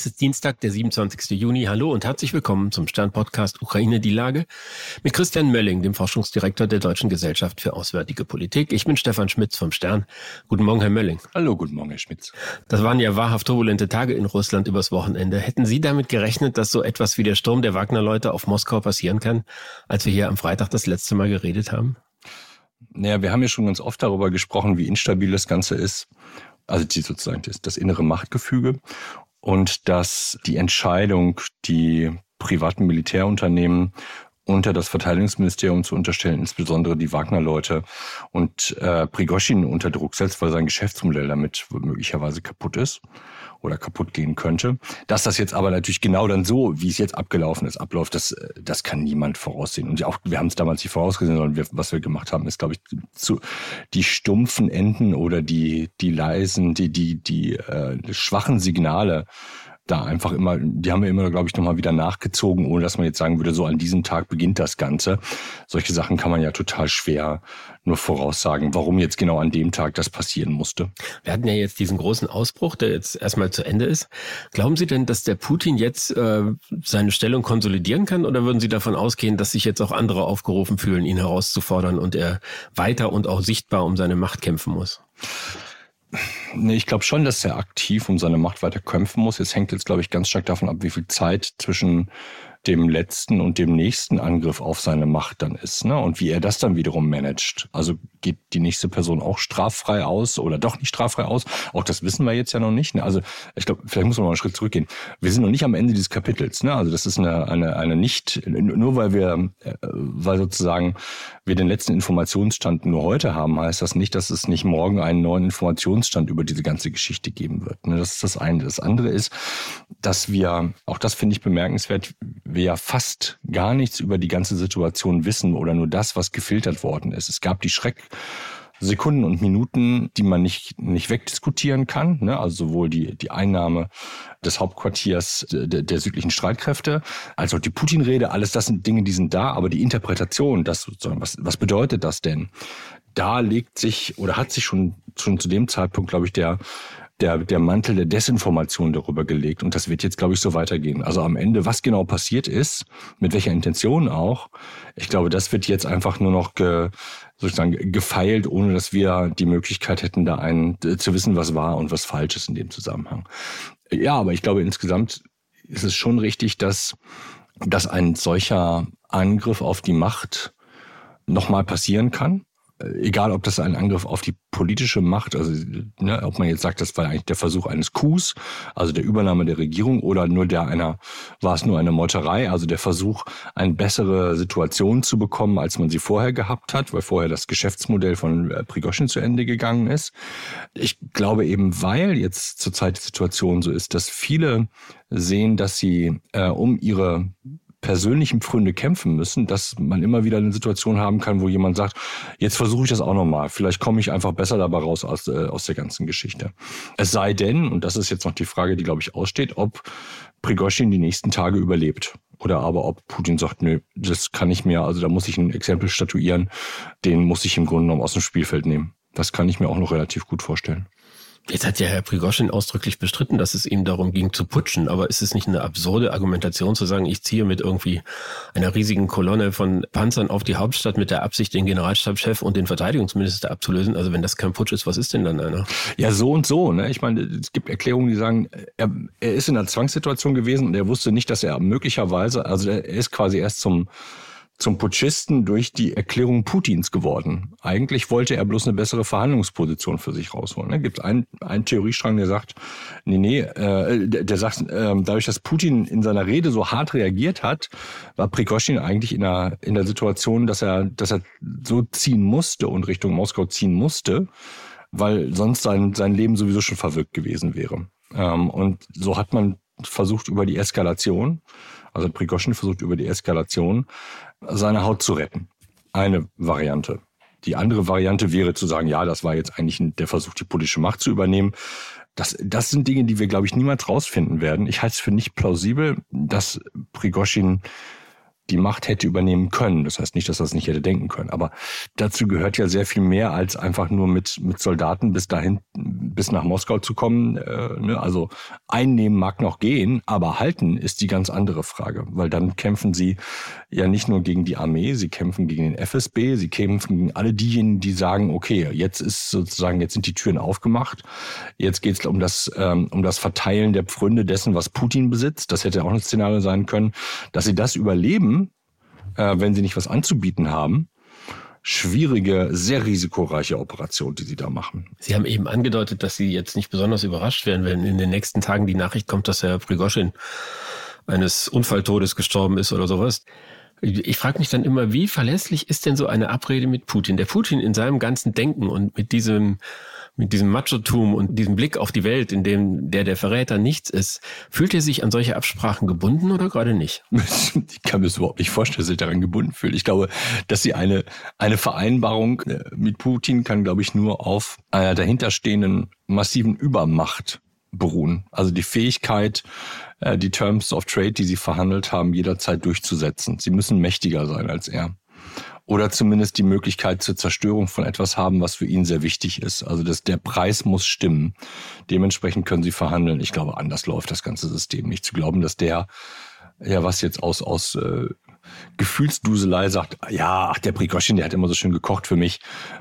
Es ist Dienstag, der 27. Juni. Hallo und herzlich willkommen zum Stern-Podcast Ukraine die Lage mit Christian Mölling, dem Forschungsdirektor der Deutschen Gesellschaft für Auswärtige Politik. Ich bin Stefan Schmitz vom Stern. Guten Morgen, Herr Mölling. Hallo, guten Morgen, Herr Schmitz. Das waren ja wahrhaft turbulente Tage in Russland übers Wochenende. Hätten Sie damit gerechnet, dass so etwas wie der Sturm der Wagner-Leute auf Moskau passieren kann, als wir hier am Freitag das letzte Mal geredet haben? Naja, wir haben ja schon ganz oft darüber gesprochen, wie instabil das Ganze ist also die sozusagen das, das innere Machtgefüge und dass die Entscheidung, die privaten Militärunternehmen unter das Verteidigungsministerium zu unterstellen, insbesondere die Wagner-Leute und äh, Prigoshin unter Druck setzt, weil sein Geschäftsmodell damit möglicherweise kaputt ist oder kaputt gehen könnte. Dass das jetzt aber natürlich genau dann so, wie es jetzt abgelaufen ist, abläuft, das, das kann niemand voraussehen. Und auch wir haben es damals nicht vorausgesehen, sondern wir, was wir gemacht haben, ist, glaube ich, zu, die stumpfen Enden oder die, die leisen, die, die, die äh, schwachen Signale da einfach immer, die haben wir immer, glaube ich, nochmal wieder nachgezogen, ohne dass man jetzt sagen würde, so an diesem Tag beginnt das Ganze. Solche Sachen kann man ja total schwer nur voraussagen, warum jetzt genau an dem Tag das passieren musste. Wir hatten ja jetzt diesen großen Ausbruch, der jetzt erstmal zu Ende ist. Glauben Sie denn, dass der Putin jetzt äh, seine Stellung konsolidieren kann oder würden Sie davon ausgehen, dass sich jetzt auch andere aufgerufen fühlen, ihn herauszufordern und er weiter und auch sichtbar um seine Macht kämpfen muss? Nee, ich glaube schon, dass er aktiv um seine Macht weiter kämpfen muss. Es hängt jetzt, glaube ich, ganz stark davon ab, wie viel Zeit zwischen dem letzten und dem nächsten Angriff auf seine Macht dann ist, ne? Und wie er das dann wiederum managt. Also geht die nächste Person auch straffrei aus oder doch nicht straffrei aus? Auch das wissen wir jetzt ja noch nicht. Ne? Also ich glaube, vielleicht muss man mal einen Schritt zurückgehen. Wir sind noch nicht am Ende dieses Kapitels. Ne? Also das ist eine, eine, eine nicht, nur weil wir, äh, weil sozusagen wir den letzten Informationsstand nur heute haben, heißt das nicht, dass es nicht morgen einen neuen Informationsstand über diese ganze Geschichte geben wird. Ne? Das ist das eine. Das andere ist, dass wir, auch das finde ich bemerkenswert, wir ja fast gar nichts über die ganze Situation wissen oder nur das, was gefiltert worden ist. Es gab die Schrecksekunden und Minuten, die man nicht, nicht wegdiskutieren kann. Ne? Also sowohl die, die Einnahme des Hauptquartiers der, der südlichen Streitkräfte, als auch die Putin-Rede, alles das sind Dinge, die sind da, aber die Interpretation, das sozusagen, was, was bedeutet das denn? Da legt sich oder hat sich schon, schon zu dem Zeitpunkt, glaube ich, der, der, der Mantel der Desinformation darüber gelegt. Und das wird jetzt, glaube ich, so weitergehen. Also am Ende, was genau passiert ist, mit welcher Intention auch, ich glaube, das wird jetzt einfach nur noch ge, sozusagen gefeilt, ohne dass wir die Möglichkeit hätten, da einen, zu wissen, was war und was falsch ist in dem Zusammenhang. Ja, aber ich glaube, insgesamt ist es schon richtig, dass, dass ein solcher Angriff auf die Macht nochmal passieren kann egal ob das ein Angriff auf die politische Macht, also ne, ob man jetzt sagt, das war eigentlich der Versuch eines Coups, also der Übernahme der Regierung, oder nur der einer, war es nur eine Meuterei, also der Versuch, eine bessere Situation zu bekommen, als man sie vorher gehabt hat, weil vorher das Geschäftsmodell von äh, Prigoschin zu Ende gegangen ist. Ich glaube eben, weil jetzt zurzeit die Situation so ist, dass viele sehen, dass sie äh, um ihre persönlichen Pfründe kämpfen müssen, dass man immer wieder eine Situation haben kann, wo jemand sagt, jetzt versuche ich das auch nochmal. Vielleicht komme ich einfach besser dabei raus aus, äh, aus der ganzen Geschichte. Es sei denn, und das ist jetzt noch die Frage, die, glaube ich, aussteht, ob Prigozhin die nächsten Tage überlebt. Oder aber ob Putin sagt, nö, das kann ich mir, also da muss ich ein Exempel statuieren, den muss ich im Grunde genommen aus dem Spielfeld nehmen. Das kann ich mir auch noch relativ gut vorstellen. Jetzt hat ja Herr Prigoschin ausdrücklich bestritten, dass es ihm darum ging zu putschen. Aber ist es nicht eine absurde Argumentation zu sagen, ich ziehe mit irgendwie einer riesigen Kolonne von Panzern auf die Hauptstadt mit der Absicht, den Generalstabschef und den Verteidigungsminister abzulösen? Also wenn das kein Putsch ist, was ist denn dann einer? Ja, so und so. Ne? Ich meine, es gibt Erklärungen, die sagen, er, er ist in einer Zwangssituation gewesen und er wusste nicht, dass er möglicherweise, also er ist quasi erst zum zum Putschisten durch die Erklärung Putins geworden. Eigentlich wollte er bloß eine bessere Verhandlungsposition für sich rausholen. Ne? Gibt einen, einen Theoriestrang, der sagt, nee, nee, äh, der, der sagt, äh, dadurch, dass Putin in seiner Rede so hart reagiert hat, war Prigozhin eigentlich in der, in der Situation, dass er, dass er so ziehen musste und Richtung Moskau ziehen musste, weil sonst sein, sein Leben sowieso schon verwirkt gewesen wäre. Ähm, und so hat man versucht über die Eskalation, also Prigozhin versucht über die Eskalation seine Haut zu retten. Eine Variante. Die andere Variante wäre zu sagen, ja, das war jetzt eigentlich der Versuch, die politische Macht zu übernehmen. Das, das sind Dinge, die wir, glaube ich, niemals rausfinden werden. Ich halte es für nicht plausibel, dass Prigoshin die Macht hätte übernehmen können. Das heißt nicht, dass er es nicht hätte denken können. Aber dazu gehört ja sehr viel mehr, als einfach nur mit, mit Soldaten bis dahin, bis nach Moskau zu kommen. Äh, ne? Also einnehmen mag noch gehen, aber halten ist die ganz andere Frage. Weil dann kämpfen sie ja nicht nur gegen die Armee, sie kämpfen gegen den FSB, sie kämpfen gegen alle diejenigen, die sagen, okay, jetzt ist sozusagen, jetzt sind die Türen aufgemacht. Jetzt geht es um ähm, um das Verteilen der Pfründe dessen, was Putin besitzt. Das hätte auch ein Szenario sein können, dass sie das überleben, äh, wenn sie nicht was anzubieten haben. Schwierige, sehr risikoreiche Operation, die Sie da machen. Sie haben eben angedeutet, dass Sie jetzt nicht besonders überrascht werden, wenn in den nächsten Tagen die Nachricht kommt, dass Herr Prigoschin eines Unfalltodes gestorben ist oder sowas. Ich frage mich dann immer, wie verlässlich ist denn so eine Abrede mit Putin? Der Putin in seinem ganzen Denken und mit diesem mit diesem Machotum und diesem Blick auf die Welt, in dem der der Verräter nichts ist, fühlt er sich an solche Absprachen gebunden oder gerade nicht? Ich kann mir das überhaupt nicht vorstellen, dass er daran gebunden fühlt. Ich glaube, dass sie eine, eine Vereinbarung äh, mit Putin kann, glaube ich, nur auf einer dahinterstehenden massiven Übermacht beruhen. Also die Fähigkeit, äh, die Terms of Trade, die sie verhandelt haben, jederzeit durchzusetzen. Sie müssen mächtiger sein als er oder zumindest die Möglichkeit zur Zerstörung von etwas haben, was für ihn sehr wichtig ist. Also das, der Preis muss stimmen. Dementsprechend können sie verhandeln. Ich glaube, anders läuft das ganze System nicht. Zu glauben, dass der, ja, was jetzt aus, aus äh, Gefühlsduselei sagt, ja, ach, der Prigoschin, der hat immer so schön gekocht für mich.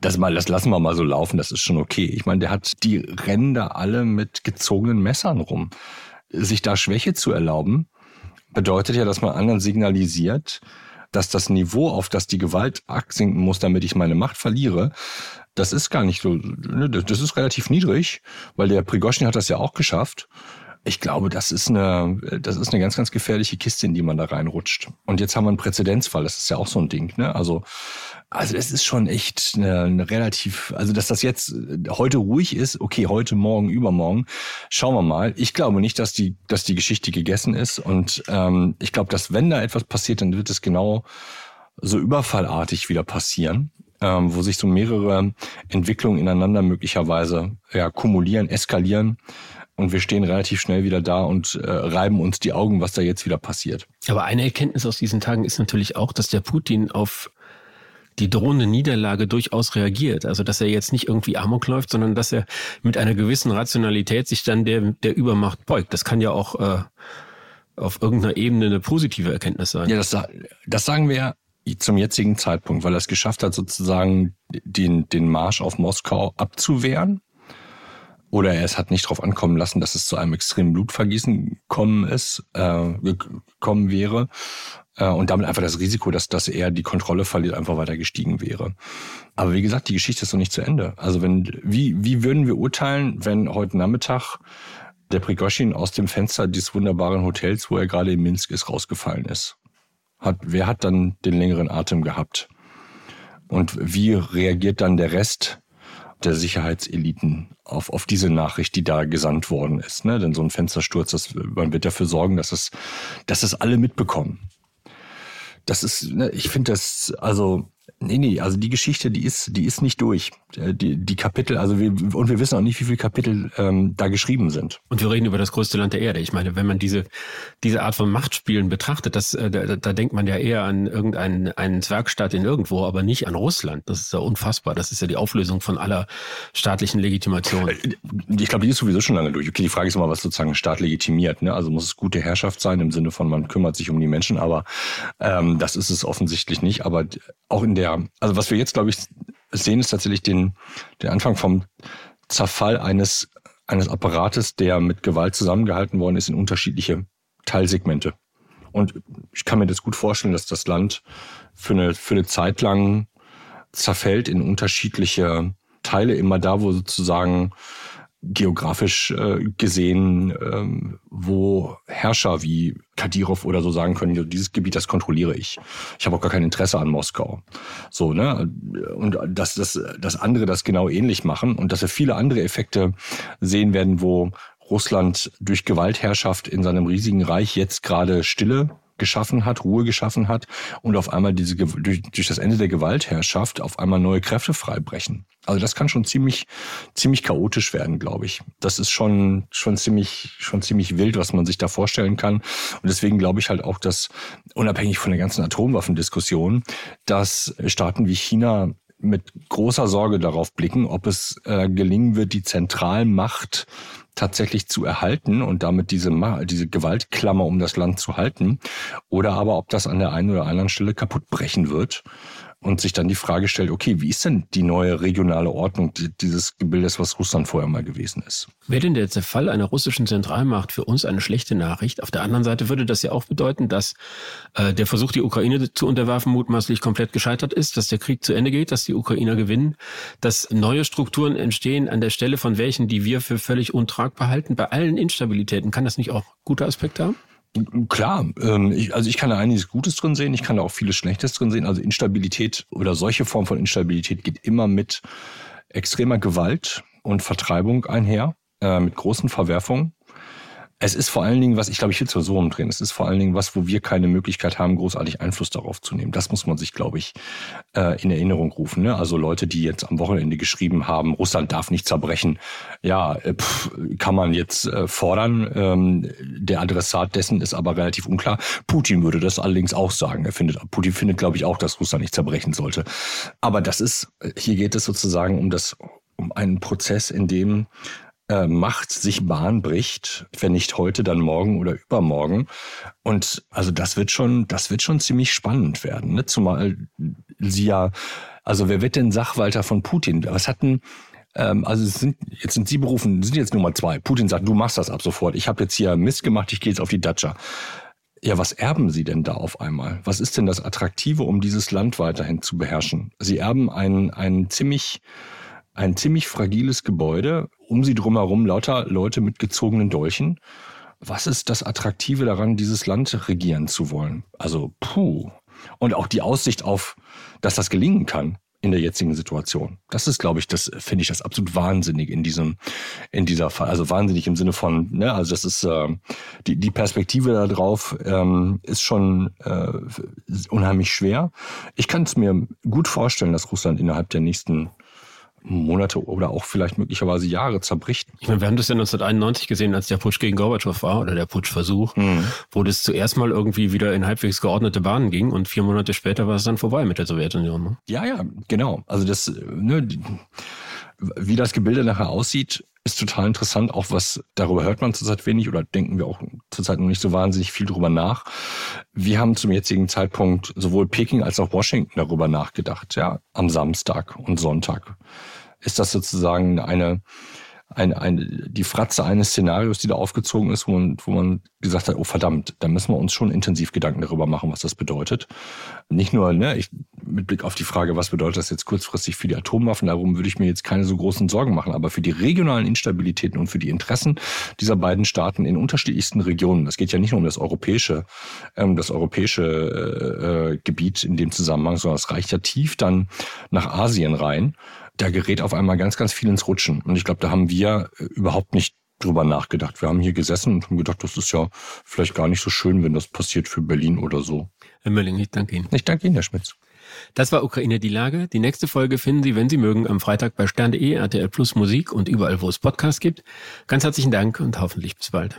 Das mal, das lassen wir mal so laufen, das ist schon okay. Ich meine, der hat die Ränder alle mit gezogenen Messern rum. Sich da Schwäche zu erlauben, bedeutet ja, dass man anderen signalisiert, dass das Niveau, auf das die Gewalt absinken muss, damit ich meine Macht verliere, das ist gar nicht so, ne, das ist relativ niedrig, weil der Prigoschin hat das ja auch geschafft. Ich glaube, das ist eine, das ist eine ganz, ganz gefährliche Kiste, in die man da reinrutscht. Und jetzt haben wir einen Präzedenzfall. Das ist ja auch so ein Ding, ne? Also, also es ist schon echt eine, eine relativ, also dass das jetzt heute ruhig ist, okay, heute, morgen, übermorgen, schauen wir mal. Ich glaube nicht, dass die, dass die Geschichte gegessen ist. Und ähm, ich glaube, dass wenn da etwas passiert, dann wird es genau so überfallartig wieder passieren. Ähm, wo sich so mehrere Entwicklungen ineinander möglicherweise ja, kumulieren, eskalieren und wir stehen relativ schnell wieder da und äh, reiben uns die Augen, was da jetzt wieder passiert. Aber eine Erkenntnis aus diesen Tagen ist natürlich auch, dass der Putin auf die drohende Niederlage durchaus reagiert. Also dass er jetzt nicht irgendwie Amok läuft, sondern dass er mit einer gewissen Rationalität sich dann der, der Übermacht beugt. Das kann ja auch äh, auf irgendeiner Ebene eine positive Erkenntnis sein. Ja, das, das sagen wir zum jetzigen Zeitpunkt, weil er es geschafft hat, sozusagen den, den Marsch auf Moskau abzuwehren oder er es hat nicht darauf ankommen lassen, dass es zu einem extremen Blutvergießen kommen ist, äh, gekommen wäre äh, und damit einfach das Risiko, dass, dass er die Kontrolle verliert, einfach weiter gestiegen wäre. Aber wie gesagt, die Geschichte ist noch nicht zu Ende. Also wenn, wie, wie würden wir urteilen, wenn heute Nachmittag der Prigoschin aus dem Fenster dieses wunderbaren Hotels, wo er gerade in Minsk ist, rausgefallen ist? Hat, wer hat dann den längeren Atem gehabt? Und wie reagiert dann der Rest der Sicherheitseliten auf, auf diese Nachricht, die da gesandt worden ist. Ne? Denn so ein Fenstersturz, das, man wird dafür sorgen, dass es, dass es alle mitbekommen. Das ist, ne, ich finde das, also Nee, nee, also die Geschichte, die ist, die ist nicht durch. Äh, die, die Kapitel, also wir, und wir wissen auch nicht, wie viele Kapitel ähm, da geschrieben sind. Und wir reden über das größte Land der Erde. Ich meine, wenn man diese, diese Art von Machtspielen betrachtet, das, äh, da, da denkt man ja eher an irgendeinen einen Zwergstaat in irgendwo, aber nicht an Russland. Das ist ja unfassbar. Das ist ja die Auflösung von aller staatlichen Legitimation. Äh, ich glaube, die ist sowieso schon lange durch. Okay, die Frage ist immer, was sozusagen Staat legitimiert. Ne? Also muss es gute Herrschaft sein im Sinne von, man kümmert sich um die Menschen, aber ähm, das ist es offensichtlich nicht. Aber auch in der ja, also was wir jetzt, glaube ich, sehen, ist tatsächlich den, den Anfang vom Zerfall eines, eines Apparates, der mit Gewalt zusammengehalten worden ist in unterschiedliche Teilsegmente. Und ich kann mir das gut vorstellen, dass das Land für eine, für eine Zeit lang zerfällt in unterschiedliche Teile, immer da, wo sozusagen geografisch äh, gesehen, ähm, wo Herrscher wie Kadyrov oder so sagen können, dieses Gebiet, das kontrolliere ich. Ich habe auch gar kein Interesse an Moskau. So, ne? Und dass das, das andere das genau ähnlich machen und dass wir viele andere Effekte sehen werden, wo Russland durch Gewaltherrschaft in seinem riesigen Reich jetzt gerade Stille geschaffen hat, Ruhe geschaffen hat und auf einmal diese durch, durch das Ende der Gewaltherrschaft auf einmal neue Kräfte freibrechen. Also das kann schon ziemlich ziemlich chaotisch werden, glaube ich. Das ist schon schon ziemlich schon ziemlich wild, was man sich da vorstellen kann. Und deswegen glaube ich halt auch, dass unabhängig von der ganzen Atomwaffendiskussion, dass Staaten wie China mit großer Sorge darauf blicken, ob es äh, gelingen wird, die Zentralmacht tatsächlich zu erhalten und damit diese, diese Gewaltklammer um das Land zu halten, oder aber ob das an der einen oder anderen Stelle kaputt brechen wird und sich dann die Frage stellt, okay, wie ist denn die neue regionale Ordnung dieses Gebildes, was Russland vorher mal gewesen ist? Wäre denn der Zerfall einer russischen Zentralmacht für uns eine schlechte Nachricht? Auf der anderen Seite würde das ja auch bedeuten, dass äh, der Versuch, die Ukraine zu unterwerfen, mutmaßlich komplett gescheitert ist, dass der Krieg zu Ende geht, dass die Ukrainer gewinnen, dass neue Strukturen entstehen an der Stelle von welchen, die wir für völlig untragbar halten. Bei allen Instabilitäten kann das nicht auch gute Aspekte haben? Klar, ähm, ich, also ich kann da einiges Gutes drin sehen, ich kann da auch vieles Schlechtes drin sehen. Also Instabilität oder solche Form von Instabilität geht immer mit extremer Gewalt und Vertreibung einher, äh, mit großen Verwerfungen. Es ist vor allen Dingen, was ich glaube, ich will es so umdrehen. Es ist vor allen Dingen was, wo wir keine Möglichkeit haben, großartig Einfluss darauf zu nehmen. Das muss man sich, glaube ich, äh, in Erinnerung rufen. Ne? Also Leute, die jetzt am Wochenende geschrieben haben, Russland darf nicht zerbrechen. Ja, äh, pff, kann man jetzt äh, fordern. Ähm, der Adressat dessen ist aber relativ unklar. Putin würde das allerdings auch sagen. Er findet, Putin findet, glaube ich, auch, dass Russland nicht zerbrechen sollte. Aber das ist, hier geht es sozusagen um das, um einen Prozess, in dem äh, Macht sich Bahn bricht, wenn nicht heute, dann morgen oder übermorgen. Und also das wird schon, das wird schon ziemlich spannend werden. Ne? Zumal sie ja, also wer wird denn Sachwalter von Putin? Was hatten ähm, also sind, jetzt sind Sie berufen, sind jetzt Nummer zwei. Putin sagt, du machst das ab sofort. Ich habe jetzt hier Mist gemacht, ich gehe jetzt auf die Datscha. Ja, was erben Sie denn da auf einmal? Was ist denn das Attraktive, um dieses Land weiterhin zu beherrschen? Sie erben ein, ein ziemlich ein ziemlich fragiles Gebäude, um sie drumherum lauter Leute mit gezogenen Dolchen. Was ist das Attraktive daran, dieses Land regieren zu wollen? Also, puh. Und auch die Aussicht auf, dass das gelingen kann in der jetzigen Situation. Das ist, glaube ich, das finde ich das absolut wahnsinnig in diesem, in dieser Fall. Also wahnsinnig im Sinne von, ne, also das ist äh, die die Perspektive da drauf ähm, ist schon äh, unheimlich schwer. Ich kann es mir gut vorstellen, dass Russland innerhalb der nächsten Monate oder auch vielleicht möglicherweise Jahre zerbricht. Ich meine, wir haben das ja 1991 gesehen, als der Putsch gegen Gorbatschow war oder der Putschversuch, mhm. wo das zuerst mal irgendwie wieder in halbwegs geordnete Bahnen ging und vier Monate später war es dann vorbei mit der Sowjetunion. Ne? Ja, ja, genau. Also das, ne, wie das Gebilde nachher aussieht, ist total interessant. Auch was darüber hört man zurzeit wenig oder denken wir auch zurzeit noch nicht so wahnsinnig viel drüber nach. Wir haben zum jetzigen Zeitpunkt sowohl Peking als auch Washington darüber nachgedacht, ja, am Samstag und Sonntag. Ist das sozusagen eine ein, ein, die Fratze eines Szenarios, die da aufgezogen ist, wo man, wo man gesagt hat, oh verdammt, da müssen wir uns schon intensiv Gedanken darüber machen, was das bedeutet. Nicht nur ne, ich, mit Blick auf die Frage, was bedeutet das jetzt kurzfristig für die Atomwaffen, darum würde ich mir jetzt keine so großen Sorgen machen, aber für die regionalen Instabilitäten und für die Interessen dieser beiden Staaten in unterschiedlichsten Regionen, das geht ja nicht nur um das europäische, ähm, das europäische äh, äh Gebiet in dem Zusammenhang, sondern es reicht ja tief dann nach Asien rein da gerät auf einmal ganz, ganz viel ins Rutschen. Und ich glaube, da haben wir äh, überhaupt nicht drüber nachgedacht. Wir haben hier gesessen und haben gedacht, das ist ja vielleicht gar nicht so schön, wenn das passiert für Berlin oder so. Herr Mölling, ich danke Ihnen. Ich danke Ihnen, Herr Schmitz. Das war Ukraine die Lage. Die nächste Folge finden Sie, wenn Sie mögen, am Freitag bei stern.de, RTL Plus Musik und überall, wo es Podcasts gibt. Ganz herzlichen Dank und hoffentlich bis bald.